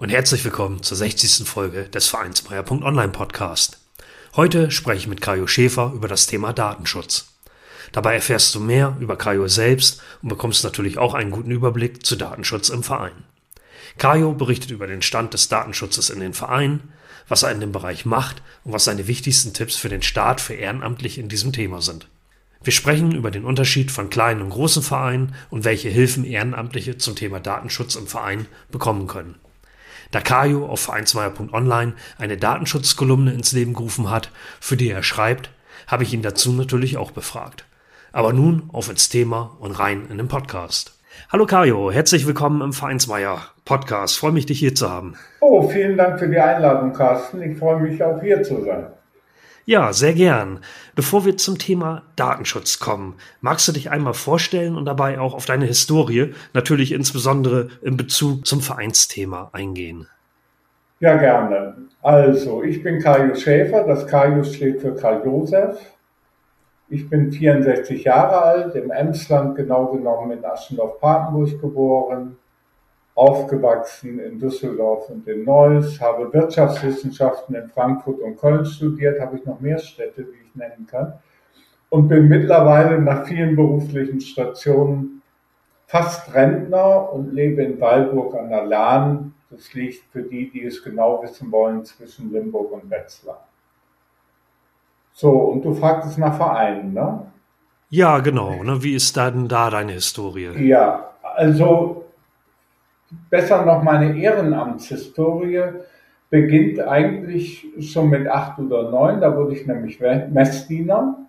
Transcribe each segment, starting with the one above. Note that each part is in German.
und herzlich willkommen zur 60. Folge des Vereinsmeier.online Podcast. Heute spreche ich mit Kajo Schäfer über das Thema Datenschutz. Dabei erfährst du mehr über Kajo selbst und bekommst natürlich auch einen guten Überblick zu Datenschutz im Verein. Kajo berichtet über den Stand des Datenschutzes in den Vereinen, was er in dem Bereich macht und was seine wichtigsten Tipps für den Staat für Ehrenamtliche in diesem Thema sind. Wir sprechen über den Unterschied von kleinen und großen Vereinen und welche Hilfen Ehrenamtliche zum Thema Datenschutz im Verein bekommen können. Da Kajo auf Vereinsmeier.online eine Datenschutzkolumne ins Leben gerufen hat, für die er schreibt, habe ich ihn dazu natürlich auch befragt. Aber nun auf ins Thema und rein in den Podcast. Hallo Kajo, herzlich willkommen im Vereinsmeier Podcast. Freue mich, dich hier zu haben. Oh, vielen Dank für die Einladung, Carsten. Ich freue mich auch hier zu sein. Ja, sehr gern. Bevor wir zum Thema Datenschutz kommen, magst du dich einmal vorstellen und dabei auch auf deine Historie, natürlich insbesondere in Bezug zum Vereinsthema eingehen? Ja, gerne. Also, ich bin Kaius Schäfer. Das Kaius steht für Karl Josef. Ich bin 64 Jahre alt, im Emsland, genau genommen in Aschendorf-Papenburg geboren aufgewachsen in Düsseldorf und in Neuss, habe Wirtschaftswissenschaften in Frankfurt und Köln studiert, habe ich noch mehr Städte, die ich nennen kann, und bin mittlerweile nach vielen beruflichen Stationen fast Rentner und lebe in Weilburg an der Lahn. Das liegt für die, die es genau wissen wollen, zwischen Limburg und Wetzlar. So, und du fragtest nach Vereinen, ne? Ja, genau. Ne? Wie ist dann da deine Historie? Ja, also besser noch meine Ehrenamtshistorie beginnt eigentlich schon mit acht oder neun. Da wurde ich nämlich Messdiener,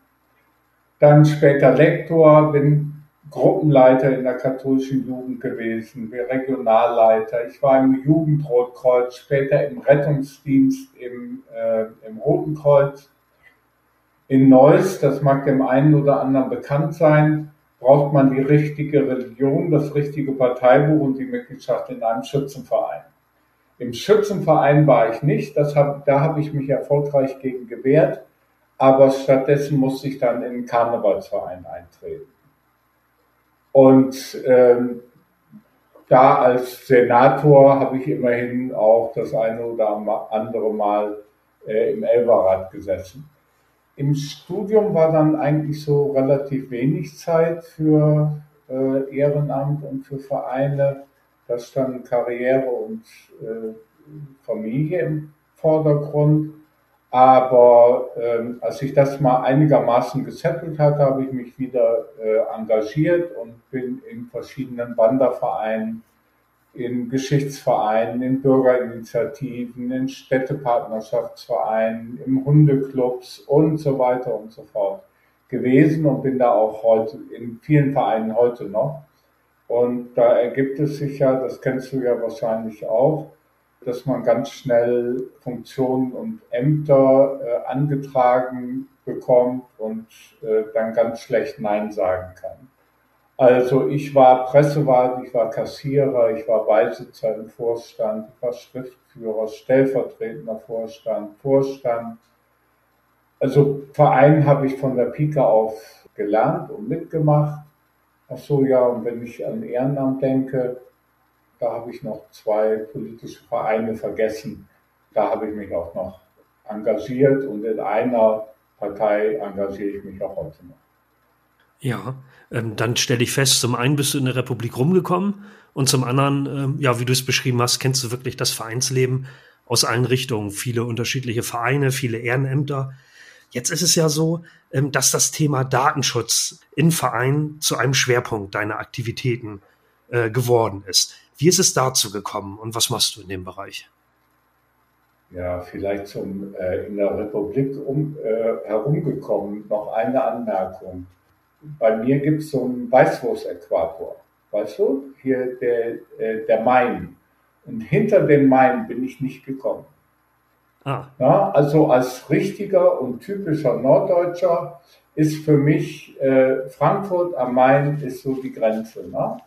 dann später Lektor, bin Gruppenleiter in der katholischen Jugend gewesen, bin Regionalleiter. Ich war im Jugendrotkreuz, später im Rettungsdienst im, äh, im Roten Kreuz. In Neuss, das mag dem einen oder anderen bekannt sein, braucht man die richtige Religion, das richtige Parteibuch und die Mitgliedschaft in einem Schützenverein. Im Schützenverein war ich nicht, hab, da habe ich mich erfolgreich gegen gewehrt, aber stattdessen musste ich dann in den Karnevalsverein eintreten. Und ähm, da als Senator habe ich immerhin auch das eine oder andere Mal äh, im Elverrad gesessen. Im Studium war dann eigentlich so relativ wenig Zeit für äh, Ehrenamt und für Vereine. Da standen Karriere und äh, Familie im Vordergrund. Aber ähm, als ich das mal einigermaßen gesettelt hatte, habe ich mich wieder äh, engagiert und bin in verschiedenen Wandervereinen in Geschichtsvereinen, in Bürgerinitiativen, in Städtepartnerschaftsvereinen, im Hundeclubs und so weiter und so fort gewesen und bin da auch heute in vielen Vereinen heute noch. Und da ergibt es sich ja, das kennst du ja wahrscheinlich auch, dass man ganz schnell Funktionen und Ämter äh, angetragen bekommt und äh, dann ganz schlecht Nein sagen kann. Also ich war Pressewart, ich war Kassierer, ich war Beisitzer im Vorstand, ich war Schriftführer, stellvertretender Vorstand, Vorstand. Also Verein habe ich von der Pike auf gelernt und mitgemacht. Ach so, ja, und wenn ich an Ehrenamt denke, da habe ich noch zwei politische Vereine vergessen. Da habe ich mich auch noch engagiert und in einer Partei engagiere ich mich auch heute noch. Ja, ähm, dann stelle ich fest, zum einen bist du in der Republik rumgekommen und zum anderen, ähm, ja, wie du es beschrieben hast, kennst du wirklich das Vereinsleben aus allen Richtungen. Viele unterschiedliche Vereine, viele Ehrenämter. Jetzt ist es ja so, ähm, dass das Thema Datenschutz in Vereinen zu einem Schwerpunkt deiner Aktivitäten äh, geworden ist. Wie ist es dazu gekommen und was machst du in dem Bereich? Ja, vielleicht zum äh, in der Republik um, äh, herumgekommen. Noch eine Anmerkung bei mir gibt es so einen Weißwurst-Äquator. Weißt du? Hier der, äh, der Main. Und hinter dem Main bin ich nicht gekommen. Ah. Ja, also als richtiger und typischer Norddeutscher ist für mich äh, Frankfurt am Main ist so die Grenze. Ne?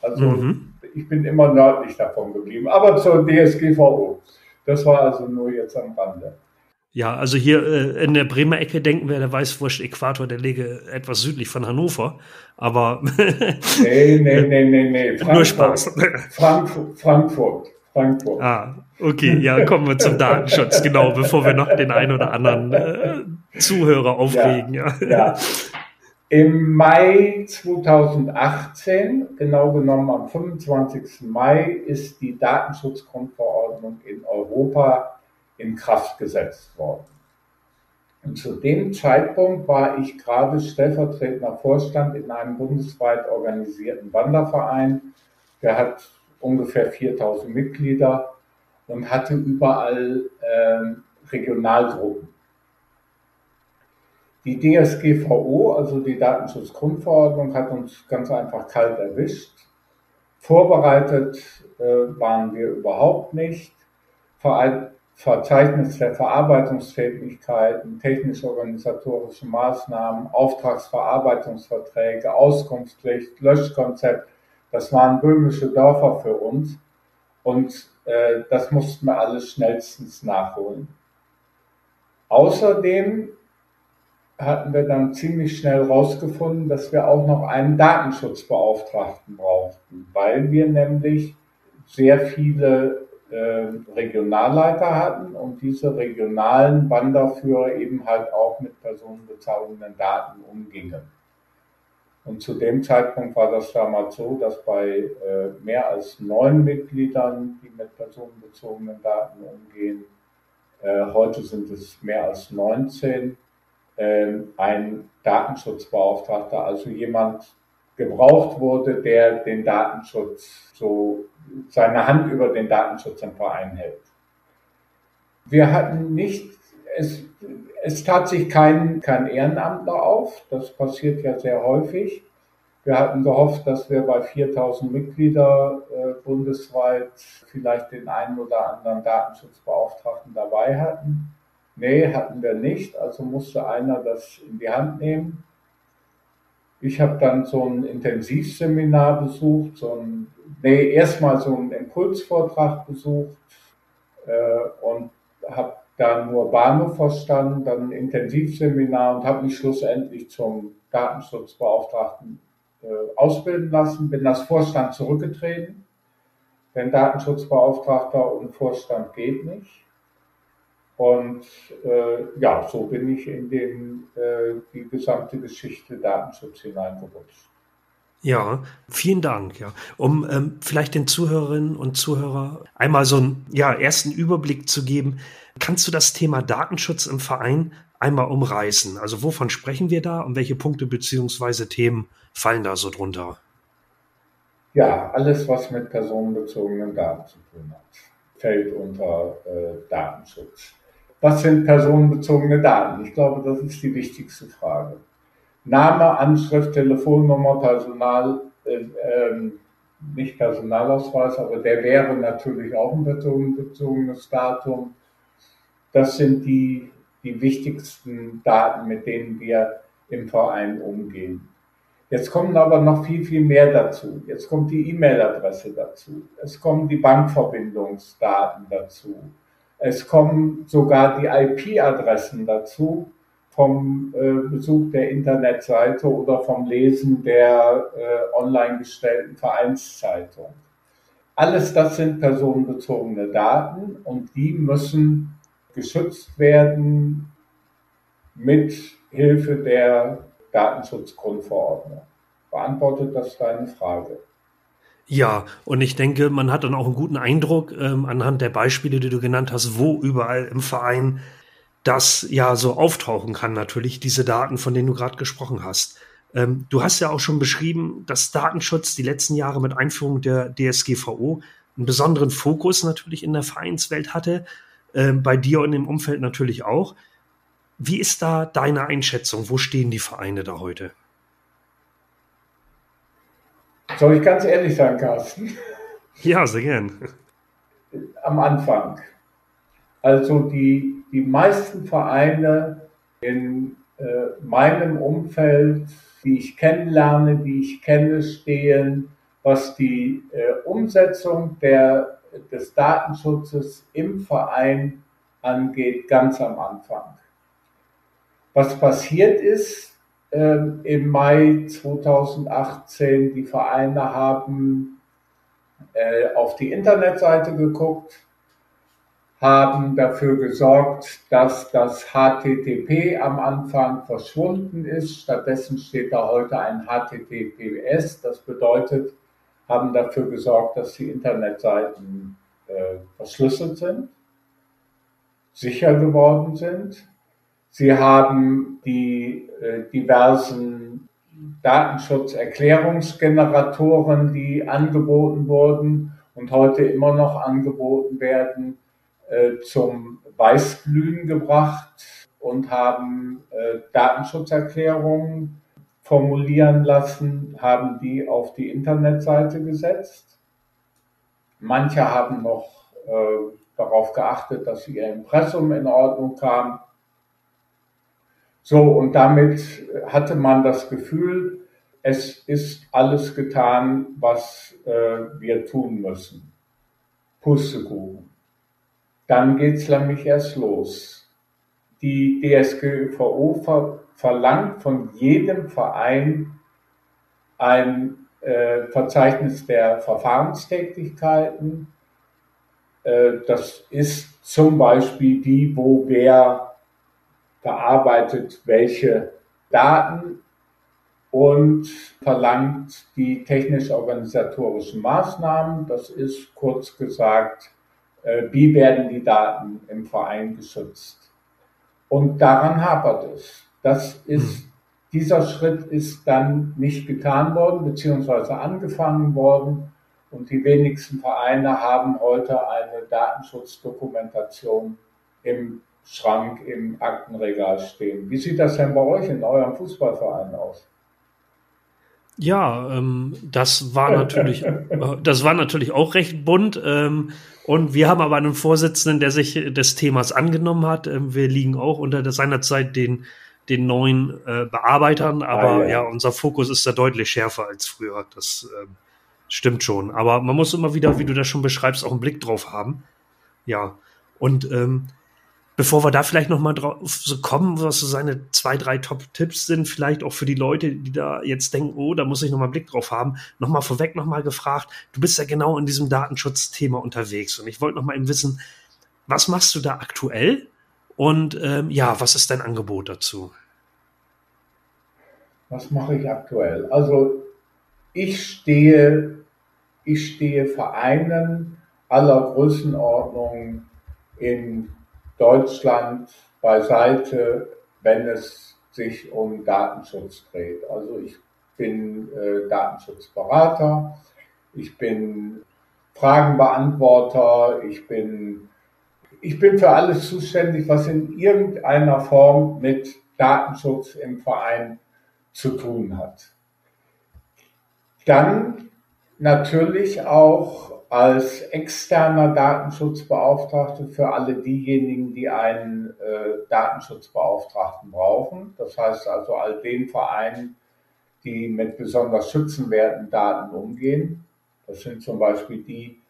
Also mhm. ich bin immer nördlich davon geblieben, aber zur DSGVO. Das war also nur jetzt am Rande. Ja, also hier äh, in der Bremer Ecke denken wir, der Weißwurst-Äquator, der liege etwas südlich von Hannover. Aber. nee, nee, nee, nee, nee. Frankfurt, Nur Spaß. Frankfurt, Frankfurt. Frankfurt. Ah, okay, ja, kommen wir zum Datenschutz, genau, bevor wir noch den einen oder anderen äh, Zuhörer aufregen. Ja, ja. ja. Im Mai 2018, genau genommen am 25. Mai, ist die Datenschutzgrundverordnung in Europa in Kraft gesetzt worden. Und zu dem Zeitpunkt war ich gerade stellvertretender Vorstand in einem bundesweit organisierten Wanderverein. Der hat ungefähr 4000 Mitglieder und hatte überall äh, Regionalgruppen. Die DSGVO, also die Datenschutzgrundverordnung, hat uns ganz einfach kalt erwischt. Vorbereitet äh, waren wir überhaupt nicht. Vor allem Verzeichnis der Verarbeitungstätigkeiten, technisch-organisatorische Maßnahmen, Auftragsverarbeitungsverträge, Auskunftspflicht, Löschkonzept. Das waren böhmische Dörfer für uns und äh, das mussten wir alles schnellstens nachholen. Außerdem hatten wir dann ziemlich schnell herausgefunden, dass wir auch noch einen Datenschutzbeauftragten brauchten, weil wir nämlich sehr viele Regionalleiter hatten und diese regionalen Wanderführer eben halt auch mit personenbezogenen Daten umgingen. Und zu dem Zeitpunkt war das damals so, dass bei äh, mehr als neun Mitgliedern, die mit personenbezogenen Daten umgehen, äh, heute sind es mehr als 19, äh, ein Datenschutzbeauftragter, also jemand gebraucht wurde, der den Datenschutz so seine Hand über den Datenschutz im Verein hält. Wir hatten nicht, es, es tat sich kein, kein Ehrenamtler auf, das passiert ja sehr häufig. Wir hatten gehofft, dass wir bei 4000 Mitglieder äh, bundesweit vielleicht den einen oder anderen Datenschutzbeauftragten dabei hatten. Nee, hatten wir nicht, also musste einer das in die Hand nehmen. Ich habe dann so ein Intensivseminar besucht, so ein, nee, erstmal so einen Impulsvortrag besucht äh, und habe da nur Bahnhof verstanden, dann ein Intensivseminar und habe mich schlussendlich zum Datenschutzbeauftragten äh, ausbilden lassen, bin als Vorstand zurückgetreten, denn Datenschutzbeauftragter und Vorstand geht nicht. Und äh, ja, so bin ich in den, äh, die gesamte Geschichte Datenschutz hineingerutscht. Ja, vielen Dank. Ja, um ähm, vielleicht den Zuhörerinnen und Zuhörer einmal so einen ja, ersten Überblick zu geben, kannst du das Thema Datenschutz im Verein einmal umreißen? Also wovon sprechen wir da und welche Punkte beziehungsweise Themen fallen da so drunter? Ja, alles, was mit personenbezogenen Daten zu tun hat, fällt unter äh, Datenschutz was sind personenbezogene Daten? Ich glaube, das ist die wichtigste Frage. Name, Anschrift, Telefonnummer, Personal, äh, äh, nicht Personalausweis, aber der wäre natürlich auch ein personenbezogenes Datum. Das sind die, die wichtigsten Daten, mit denen wir im Verein umgehen. Jetzt kommen aber noch viel, viel mehr dazu. Jetzt kommt die E-Mail-Adresse dazu. Es kommen die Bankverbindungsdaten dazu. Es kommen sogar die IP-Adressen dazu vom äh, Besuch der Internetseite oder vom Lesen der äh, online gestellten Vereinszeitung. Alles das sind personenbezogene Daten und die müssen geschützt werden mit Hilfe der Datenschutzgrundverordnung. Beantwortet das deine Frage? Ja, und ich denke, man hat dann auch einen guten Eindruck ähm, anhand der Beispiele, die du genannt hast, wo überall im Verein das ja so auftauchen kann, natürlich, diese Daten, von denen du gerade gesprochen hast. Ähm, du hast ja auch schon beschrieben, dass Datenschutz die letzten Jahre mit Einführung der DSGVO einen besonderen Fokus natürlich in der Vereinswelt hatte, äh, bei dir und im Umfeld natürlich auch. Wie ist da deine Einschätzung? Wo stehen die Vereine da heute? Soll ich ganz ehrlich sein, Carsten? Ja, sehr gern. am Anfang. Also die, die meisten Vereine in äh, meinem Umfeld, die ich kennenlerne, die ich kenne, stehen, was die äh, Umsetzung der, des Datenschutzes im Verein angeht, ganz am Anfang. Was passiert ist im Mai 2018, die Vereine haben äh, auf die Internetseite geguckt, haben dafür gesorgt, dass das HTTP am Anfang verschwunden ist. Stattdessen steht da heute ein HTTPS. Das bedeutet, haben dafür gesorgt, dass die Internetseiten äh, verschlüsselt sind, sicher geworden sind. Sie haben die äh, diversen Datenschutzerklärungsgeneratoren, die angeboten wurden und heute immer noch angeboten werden, äh, zum Weißglühen gebracht und haben äh, Datenschutzerklärungen formulieren lassen, haben die auf die Internetseite gesetzt. Manche haben noch äh, darauf geachtet, dass ihr Impressum in Ordnung kam. So, und damit hatte man das Gefühl, es ist alles getan, was äh, wir tun müssen. Pustekuchen. Dann geht es nämlich erst los. Die DSGVO ver verlangt von jedem Verein ein äh, Verzeichnis der Verfahrenstätigkeiten. Äh, das ist zum Beispiel die, wo wer verarbeitet welche Daten und verlangt die technisch-organisatorischen Maßnahmen. Das ist kurz gesagt äh, wie werden die Daten im Verein geschützt. Und daran hapert es. Das ist, hm. dieser Schritt ist dann nicht getan worden, beziehungsweise angefangen worden. Und die wenigsten Vereine haben heute eine Datenschutzdokumentation im Schrank, im Aktenregal stehen. Wie sieht das denn bei euch in eurem Fußballverein aus? Ja, ähm, das war natürlich, äh, das war natürlich auch recht bunt. Ähm, und wir haben aber einen Vorsitzenden, der sich des Themas angenommen hat. Ähm, wir liegen auch unter seinerzeit den, den neuen äh, Bearbeitern, aber ah, ja. ja. unser Fokus ist da deutlich schärfer als früher. Das äh, stimmt schon. Aber man muss immer wieder, wie du das schon beschreibst, auch einen Blick drauf haben. Ja. Und ähm, bevor wir da vielleicht noch mal drauf so kommen, was so seine zwei, drei Top-Tipps sind, vielleicht auch für die Leute, die da jetzt denken, oh, da muss ich noch mal Blick drauf haben, noch mal vorweg noch mal gefragt, du bist ja genau in diesem Datenschutzthema unterwegs und ich wollte noch mal eben wissen, was machst du da aktuell und ähm, ja, was ist dein Angebot dazu? Was mache ich aktuell? Also ich stehe, ich stehe Vereinen aller Größenordnungen in Deutschland beiseite, wenn es sich um Datenschutz dreht. Also ich bin äh, Datenschutzberater, ich bin Fragenbeantworter, ich bin, ich bin für alles zuständig, was in irgendeiner Form mit Datenschutz im Verein zu tun hat. Dann natürlich auch als externer Datenschutzbeauftragter für alle diejenigen, die einen äh, Datenschutzbeauftragten brauchen. Das heißt also all den Vereinen, die mit besonders schützenwerten Daten umgehen. Das sind zum Beispiel die,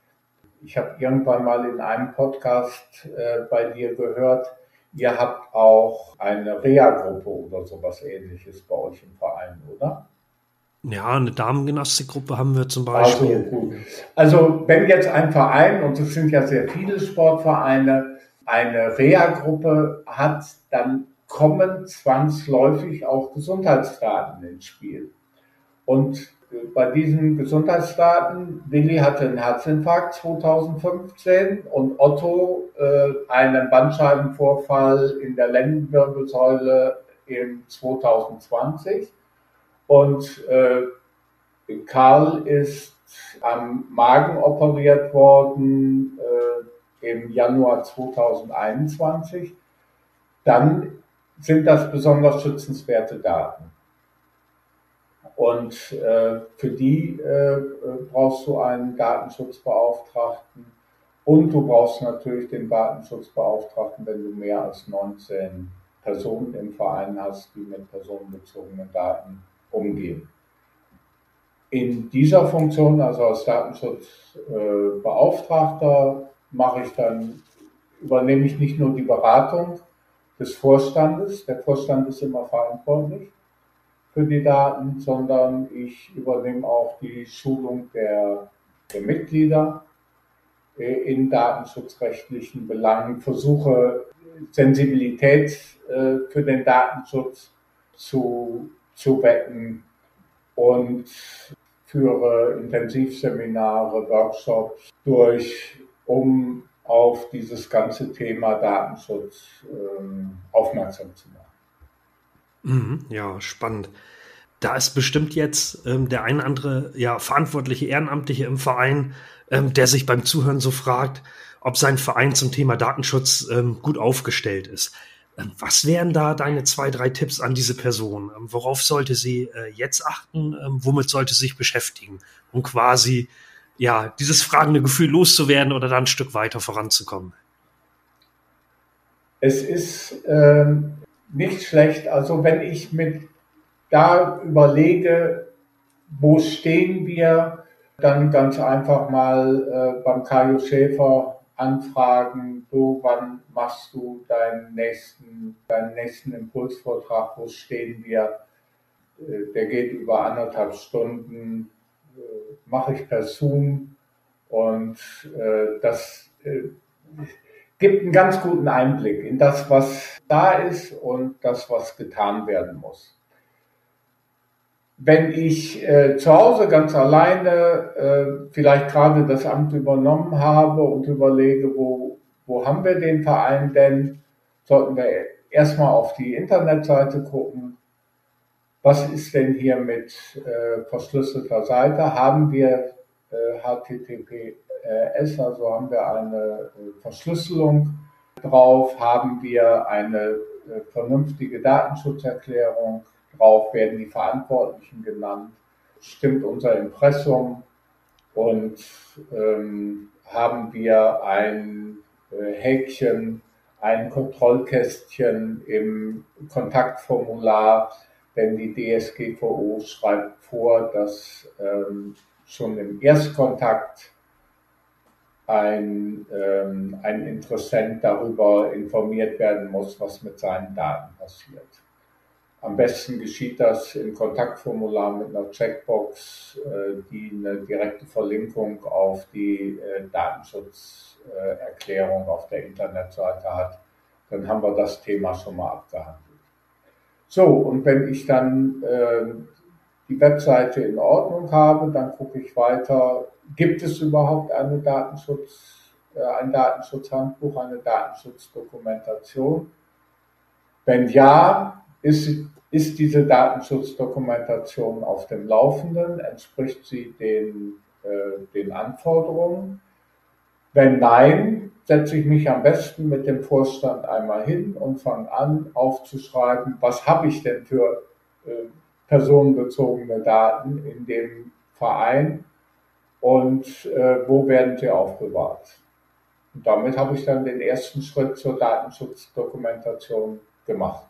ich habe irgendwann mal in einem Podcast äh, bei dir gehört, ihr habt auch eine Reha-Gruppe oder sowas ähnliches bei euch im Verein, oder? Ja, eine Damengymnastikgruppe haben wir zum Beispiel. Also, gut. also wenn jetzt ein Verein, und es sind ja sehr viele Sportvereine, eine Reha-Gruppe hat, dann kommen zwangsläufig auch Gesundheitsdaten ins Spiel. Und bei diesen Gesundheitsdaten, Willi hatte einen Herzinfarkt 2015 und Otto äh, einen Bandscheibenvorfall in der Lendenwirbelsäule im 2020. Und äh, Karl ist am Magen operiert worden äh, im Januar 2021. Dann sind das besonders schützenswerte Daten. Und äh, für die äh, brauchst du einen Datenschutzbeauftragten. Und du brauchst natürlich den Datenschutzbeauftragten, wenn du mehr als 19 Personen im Verein hast, die mit personenbezogenen Daten umgehen. In dieser Funktion, also als Datenschutzbeauftragter, mache ich dann, übernehme ich nicht nur die Beratung des Vorstandes, der Vorstand ist immer verantwortlich für die Daten, sondern ich übernehme auch die Schulung der, der Mitglieder äh, in datenschutzrechtlichen Belangen, versuche Sensibilität äh, für den Datenschutz zu, zu wecken und führe Intensivseminare, Workshops durch, um auf dieses ganze Thema Datenschutz ähm, aufmerksam zu machen. Mhm, ja, spannend. Da ist bestimmt jetzt ähm, der ein andere ja, verantwortliche Ehrenamtliche im Verein, ähm, der sich beim Zuhören so fragt, ob sein Verein zum Thema Datenschutz ähm, gut aufgestellt ist. Ähm, was wären da deine zwei, drei Tipps an diese Person? Ähm, worauf sollte sie äh, jetzt achten? Ähm, womit sollte sie sich beschäftigen, um quasi ja dieses fragende Gefühl loszuwerden oder dann ein Stück weiter voranzukommen? Es ist ähm, nicht schlecht. Also wenn ich mit da überlege, wo stehen wir, dann ganz einfach mal äh, beim Kajo Schäfer anfragen, du, wann machst du deinen nächsten, deinen nächsten Impulsvortrag, wo stehen wir? Äh, der geht über anderthalb Stunden, äh, mache ich per Zoom und äh, das gibt einen ganz guten Einblick in das, was da ist und das, was getan werden muss. Wenn ich äh, zu Hause ganz alleine äh, vielleicht gerade das Amt übernommen habe und überlege, wo, wo haben wir den Verein denn, sollten wir erstmal auf die Internetseite gucken. Was ist denn hier mit äh, verschlüsselter Seite? Haben wir äh, HTTPS, also haben wir eine äh, Verschlüsselung drauf? Haben wir eine äh, vernünftige Datenschutzerklärung? Drauf werden die Verantwortlichen genannt, stimmt unser Impressum und ähm, haben wir ein äh, Häkchen, ein Kontrollkästchen im Kontaktformular, denn die DSGVO schreibt vor, dass ähm, schon im Erstkontakt ein, ähm, ein Interessent darüber informiert werden muss, was mit seinen Daten passiert. Am besten geschieht das im Kontaktformular mit einer Checkbox, äh, die eine direkte Verlinkung auf die äh, Datenschutzerklärung auf der Internetseite hat. Dann haben wir das Thema schon mal abgehandelt. So, und wenn ich dann äh, die Webseite in Ordnung habe, dann gucke ich weiter, gibt es überhaupt eine Datenschutz, ein Datenschutzhandbuch, eine Datenschutzdokumentation? Wenn ja, ist, ist diese Datenschutzdokumentation auf dem Laufenden? Entspricht sie den, äh, den Anforderungen? Wenn nein, setze ich mich am besten mit dem Vorstand einmal hin und fange an aufzuschreiben, was habe ich denn für äh, personenbezogene Daten in dem Verein und äh, wo werden sie aufbewahrt. Und damit habe ich dann den ersten Schritt zur Datenschutzdokumentation gemacht.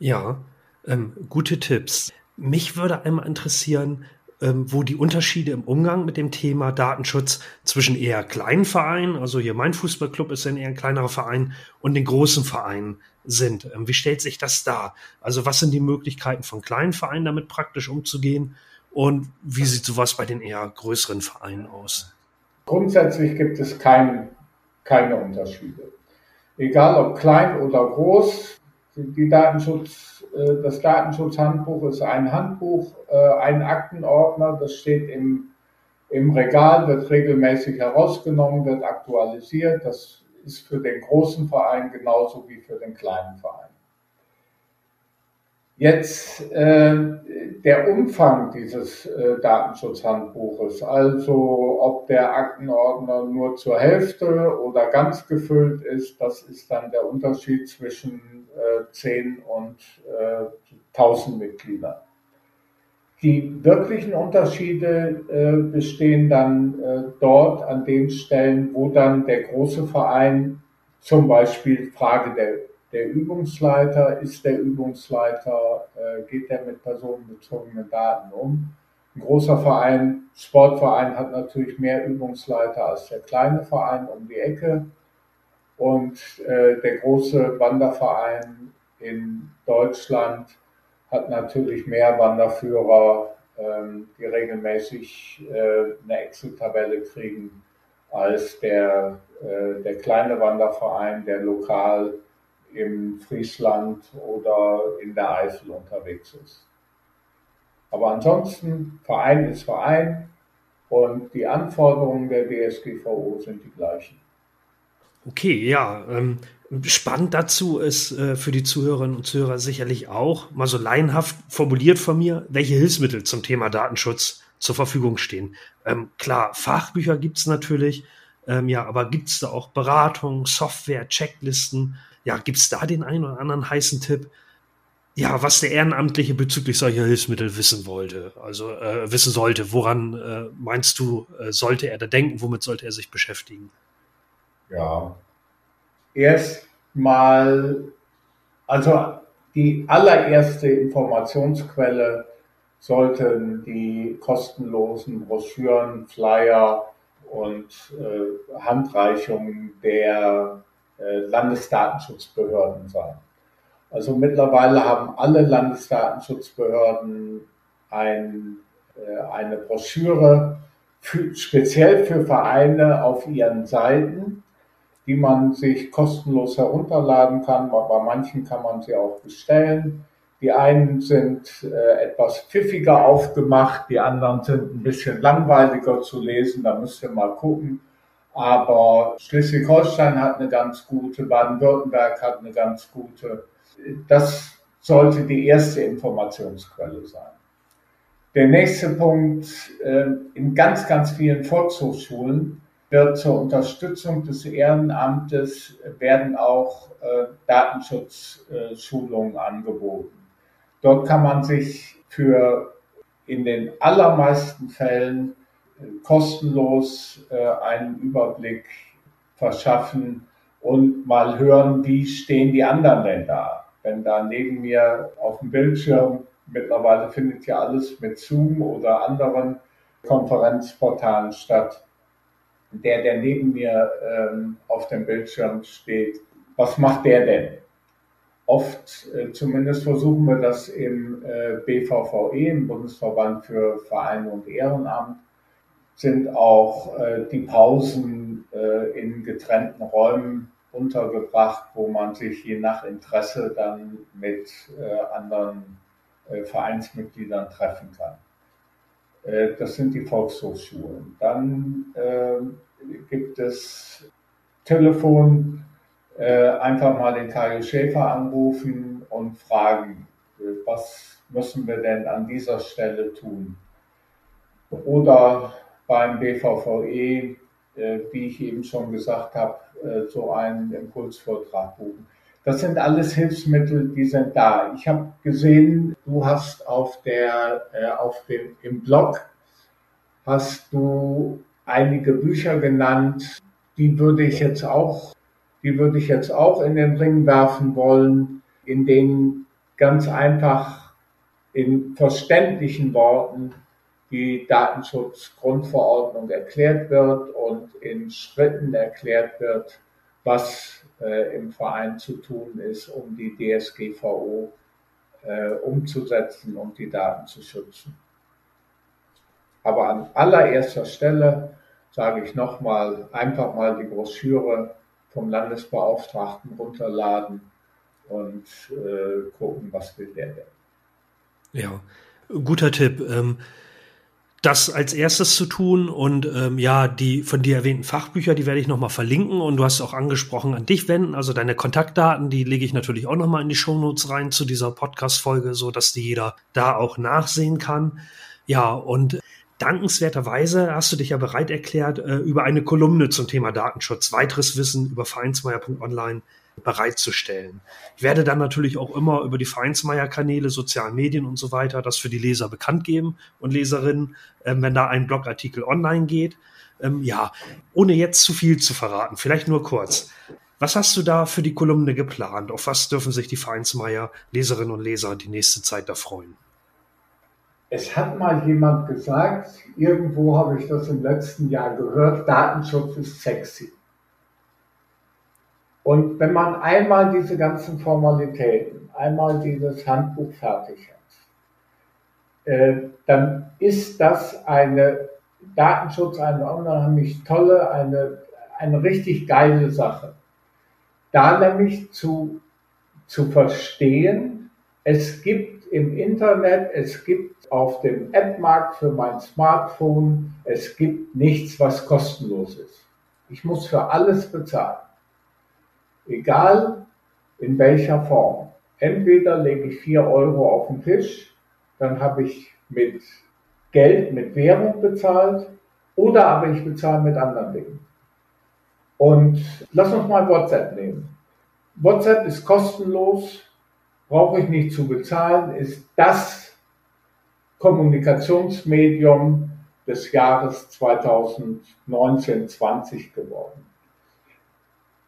Ja, ähm, gute Tipps. Mich würde einmal interessieren, ähm, wo die Unterschiede im Umgang mit dem Thema Datenschutz zwischen eher kleinen Vereinen, also hier mein Fußballclub ist ein eher ein kleinerer Verein, und den großen Vereinen sind. Ähm, wie stellt sich das dar? Also was sind die Möglichkeiten von kleinen Vereinen damit praktisch umzugehen und wie sieht sowas bei den eher größeren Vereinen aus? Grundsätzlich gibt es kein, keine Unterschiede. Egal ob klein oder groß, die Datenschutz, äh, das Datenschutzhandbuch ist ein Handbuch, äh, ein Aktenordner, das steht im, im Regal, wird regelmäßig herausgenommen, wird aktualisiert. Das ist für den großen Verein genauso wie für den kleinen Verein. Jetzt äh, der Umfang dieses äh, Datenschutzhandbuches, also ob der Aktenordner nur zur Hälfte oder ganz gefüllt ist, das ist dann der Unterschied zwischen äh, 10 und äh, 1000 Mitgliedern. Die wirklichen Unterschiede äh, bestehen dann äh, dort an den Stellen, wo dann der große Verein zum Beispiel Frage der, der Übungsleiter, ist der Übungsleiter, äh, geht der mit personenbezogenen Daten um? Ein großer Verein, Sportverein hat natürlich mehr Übungsleiter als der kleine Verein um die Ecke. Und äh, der große Wanderverein in Deutschland hat natürlich mehr Wanderführer, ähm, die regelmäßig äh, eine Excel-Tabelle kriegen, als der, äh, der kleine Wanderverein, der lokal im Friesland oder in der Eifel unterwegs ist. Aber ansonsten, Verein ist Verein und die Anforderungen der DSGVO sind die gleichen. Okay, ja. Ähm, spannend dazu ist äh, für die Zuhörerinnen und Zuhörer sicherlich auch, mal so laienhaft formuliert von mir, welche Hilfsmittel zum Thema Datenschutz zur Verfügung stehen. Ähm, klar, Fachbücher gibt's natürlich, ähm, ja, aber gibt's da auch Beratung, Software, Checklisten? Ja, gibt's da den einen oder anderen heißen Tipp? Ja, was der Ehrenamtliche bezüglich solcher Hilfsmittel wissen wollte, also äh, wissen sollte, woran äh, meinst du, äh, sollte er da denken, womit sollte er sich beschäftigen? Ja, erstmal, also die allererste Informationsquelle sollten die kostenlosen Broschüren, Flyer und äh, Handreichungen der Landesdatenschutzbehörden sein. Also mittlerweile haben alle Landesdatenschutzbehörden ein, äh, eine Broschüre für, speziell für Vereine auf ihren Seiten die man sich kostenlos herunterladen kann. Bei manchen kann man sie auch bestellen. Die einen sind äh, etwas pfiffiger aufgemacht, die anderen sind ein bisschen langweiliger zu lesen, da müsst ihr mal gucken. Aber Schleswig-Holstein hat eine ganz gute, Baden-Württemberg hat eine ganz gute. Das sollte die erste Informationsquelle sein. Der nächste Punkt, äh, in ganz, ganz vielen Volkshochschulen wird zur Unterstützung des Ehrenamtes werden auch äh, Datenschutzschulungen äh, angeboten. Dort kann man sich für in den allermeisten Fällen kostenlos äh, einen Überblick verschaffen und mal hören, wie stehen die anderen denn da. Wenn da neben mir auf dem Bildschirm, mittlerweile findet ja alles mit Zoom oder anderen Konferenzportalen statt, der, der neben mir ähm, auf dem Bildschirm steht, was macht der denn? Oft, äh, zumindest versuchen wir das im äh, BVVE, im Bundesverband für Vereine und Ehrenamt, sind auch äh, die Pausen äh, in getrennten Räumen untergebracht, wo man sich je nach Interesse dann mit äh, anderen äh, Vereinsmitgliedern treffen kann. Äh, das sind die Volkshochschulen. Dann äh, gibt es Telefon, äh, einfach mal den Kajo Schäfer anrufen und fragen, äh, was müssen wir denn an dieser Stelle tun? Oder beim BVVE, äh, wie ich eben schon gesagt habe, äh, so einen Impulsvortrag buchen. Das sind alles Hilfsmittel, die sind da. Ich habe gesehen, du hast auf der, äh, auf dem, im Blog hast du einige Bücher genannt, die würde ich jetzt auch, die würde ich jetzt auch in den Ring werfen wollen, in denen ganz einfach in verständlichen Worten die Datenschutzgrundverordnung erklärt wird und in Schritten erklärt wird, was äh, im Verein zu tun ist, um die DSGVO äh, umzusetzen und die Daten zu schützen. Aber an allererster Stelle sage ich nochmal, einfach mal die Broschüre vom Landesbeauftragten runterladen und äh, gucken, was will der denn. Ja, guter Tipp. Ähm, das als erstes zu tun. Und ähm, ja, die von dir erwähnten Fachbücher, die werde ich nochmal verlinken. Und du hast auch angesprochen an dich wenden, also deine Kontaktdaten, die lege ich natürlich auch nochmal in die Shownotes rein zu dieser Podcast-Folge, so dass die jeder da auch nachsehen kann. Ja, und dankenswerterweise hast du dich ja bereit erklärt, äh, über eine Kolumne zum Thema Datenschutz, weiteres Wissen über vereinsmeier.online bereitzustellen. Ich werde dann natürlich auch immer über die Vereinsmeier-Kanäle, sozialen Medien und so weiter das für die Leser bekannt geben und Leserinnen, ähm, wenn da ein Blogartikel online geht. Ähm, ja, ohne jetzt zu viel zu verraten, vielleicht nur kurz. Was hast du da für die Kolumne geplant? Auf was dürfen sich die Vereinsmeier, Leserinnen und Leser die nächste Zeit da freuen? Es hat mal jemand gesagt, irgendwo habe ich das im letzten Jahr gehört, Datenschutz ist sexy. Und wenn man einmal diese ganzen Formalitäten, einmal dieses Handbuch fertig hat, äh, dann ist das eine Datenschutz, eine unheimlich tolle, eine, eine richtig geile Sache. Da nämlich zu, zu verstehen, es gibt im Internet, es gibt auf dem App-Markt für mein Smartphone, es gibt nichts, was kostenlos ist. Ich muss für alles bezahlen egal in welcher Form. Entweder lege ich 4 Euro auf den Tisch, dann habe ich mit Geld, mit Währung bezahlt, oder aber ich bezahle mit anderen Dingen. Und lass uns mal WhatsApp nehmen. WhatsApp ist kostenlos, brauche ich nicht zu bezahlen, ist das Kommunikationsmedium des Jahres 2019-20 geworden.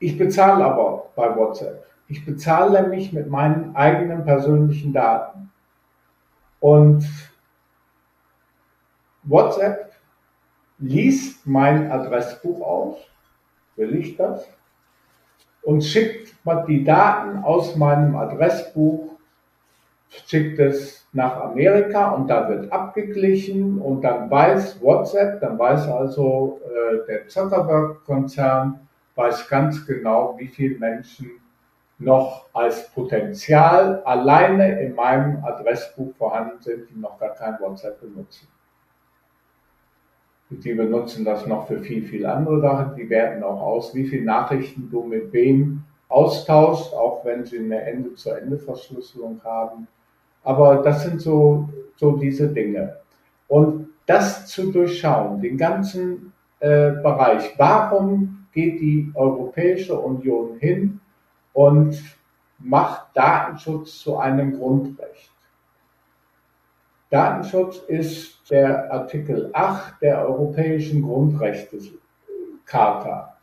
Ich bezahle aber bei WhatsApp. Ich bezahle mich mit meinen eigenen persönlichen Daten. Und WhatsApp liest mein Adressbuch aus, will ich das, und schickt die Daten aus meinem Adressbuch, schickt es nach Amerika und da wird abgeglichen und dann weiß WhatsApp, dann weiß also äh, der Zuckerberg-Konzern, weiß ganz genau, wie viele Menschen noch als Potenzial alleine in meinem Adressbuch vorhanden sind, die noch gar kein WhatsApp benutzen. Die benutzen das noch für viel, viel andere Sachen. Die werten auch aus, wie viele Nachrichten du mit wem austauschst, auch wenn sie eine Ende-zu-Ende-Verschlüsselung haben. Aber das sind so, so diese Dinge. Und das zu durchschauen, den ganzen äh, Bereich. Warum geht die Europäische Union hin und macht Datenschutz zu einem Grundrecht. Datenschutz ist der Artikel 8 der Europäischen Grundrechtecharta.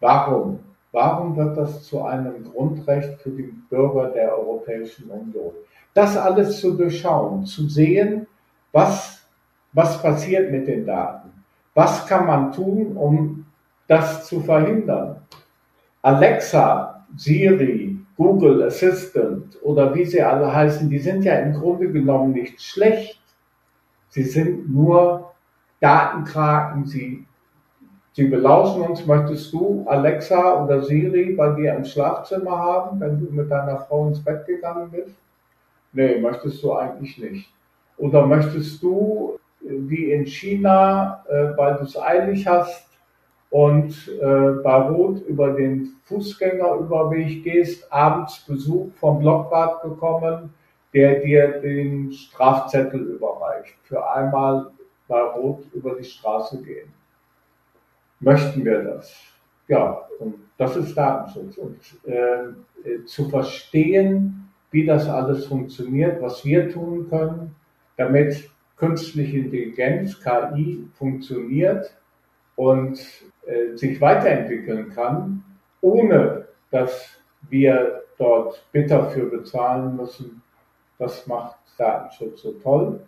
Warum? Warum wird das zu einem Grundrecht für die Bürger der Europäischen Union? Das alles zu durchschauen, zu sehen, was, was passiert mit den Daten. Was kann man tun, um das zu verhindern. Alexa, Siri, Google Assistant oder wie sie alle heißen, die sind ja im Grunde genommen nicht schlecht. Sie sind nur Datenkraken. Sie, sie belauschen uns. Möchtest du Alexa oder Siri bei dir im Schlafzimmer haben, wenn du mit deiner Frau ins Bett gegangen bist? Nee, möchtest du eigentlich nicht. Oder möchtest du, wie in China, äh, weil du es eilig hast, und äh, bei Rot über den Fußgängerüberweg gehst, abends Besuch vom Blockwart bekommen, der dir den Strafzettel überreicht. Für einmal bei Rot über die Straße gehen. Möchten wir das? Ja, und das ist Datenschutz. Und äh, zu verstehen, wie das alles funktioniert, was wir tun können, damit künstliche Intelligenz, KI, funktioniert und äh, sich weiterentwickeln kann, ohne dass wir dort bitter für bezahlen müssen. Das macht Datenschutz so toll.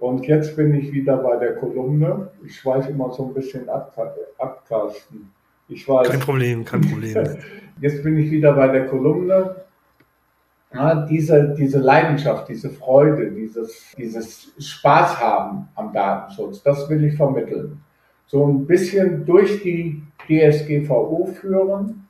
Und jetzt bin ich wieder bei der Kolumne. Ich schweife immer so ein bisschen ab, ab Carsten. Ich weiß. Kein Problem, kein Problem. Jetzt bin ich wieder bei der Kolumne. Ja, diese, diese Leidenschaft, diese Freude, dieses, dieses Spaß haben am Datenschutz, das will ich vermitteln so ein bisschen durch die DSGVO führen.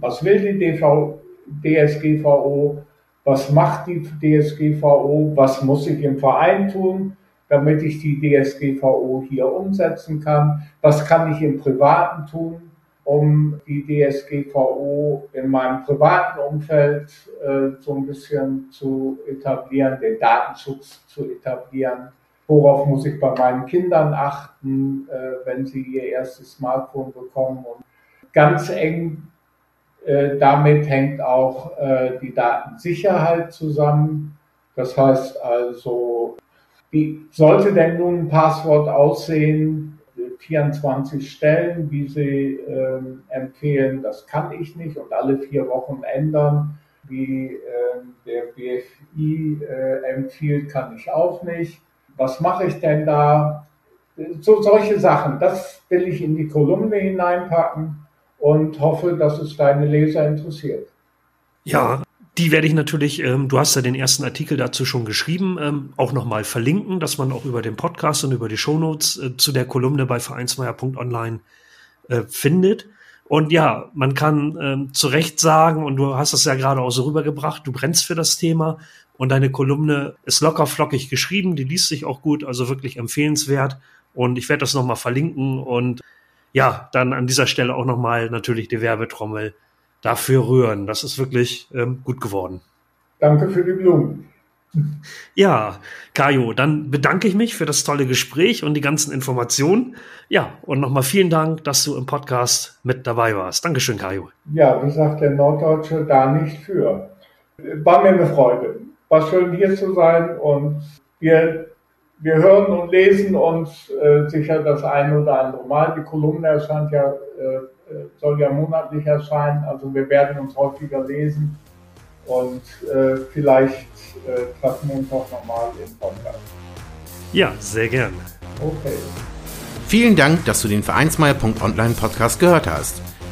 Was will die DV, DSGVO? Was macht die DSGVO? Was muss ich im Verein tun, damit ich die DSGVO hier umsetzen kann? Was kann ich im Privaten tun, um die DSGVO in meinem privaten Umfeld äh, so ein bisschen zu etablieren, den Datenschutz zu etablieren? Worauf muss ich bei meinen Kindern achten, äh, wenn sie ihr erstes Smartphone bekommen und ganz eng Äh, damit hängt auch äh, die Datensicherheit zusammen. Das heißt also, wie sollte denn nun ein Passwort aussehen? 24 Stellen, wie Sie äh, empfehlen, das kann ich nicht und alle vier Wochen ändern, wie äh, der BFI äh, empfiehlt, kann ich auch nicht. Was mache ich denn da? So solche Sachen, das will ich in die Kolumne hineinpacken und hoffe, dass es deine Leser interessiert. Ja, die werde ich natürlich, ähm, du hast ja den ersten Artikel dazu schon geschrieben, ähm, auch nochmal verlinken, dass man auch über den Podcast und über die Shownotes äh, zu der Kolumne bei vereinsmeier.online äh, findet. Und ja, man kann ähm, zu Recht sagen, und du hast das ja gerade auch so rübergebracht, du brennst für das Thema und deine Kolumne ist locker flockig geschrieben, die liest sich auch gut, also wirklich empfehlenswert. Und ich werde das nochmal verlinken und ja, dann an dieser Stelle auch nochmal natürlich die Werbetrommel dafür rühren. Das ist wirklich ähm, gut geworden. Danke für die Blumen. Ja, Kajo, dann bedanke ich mich für das tolle Gespräch und die ganzen Informationen. Ja, und nochmal vielen Dank, dass du im Podcast mit dabei warst. Dankeschön, Kajo. Ja, wie sagt der Norddeutsche, da nicht für. War mir eine Freude. War schön hier zu sein und wir wir hören und lesen uns äh, sicher das eine oder andere Mal. Die Kolumne erscheint ja, äh, äh, soll ja monatlich erscheinen, also wir werden uns häufiger lesen und äh, vielleicht äh, treffen wir uns auch nochmal im Podcast. Ja, sehr gerne. Okay. Vielen Dank, dass du den Vereinsmeier.online Podcast gehört hast.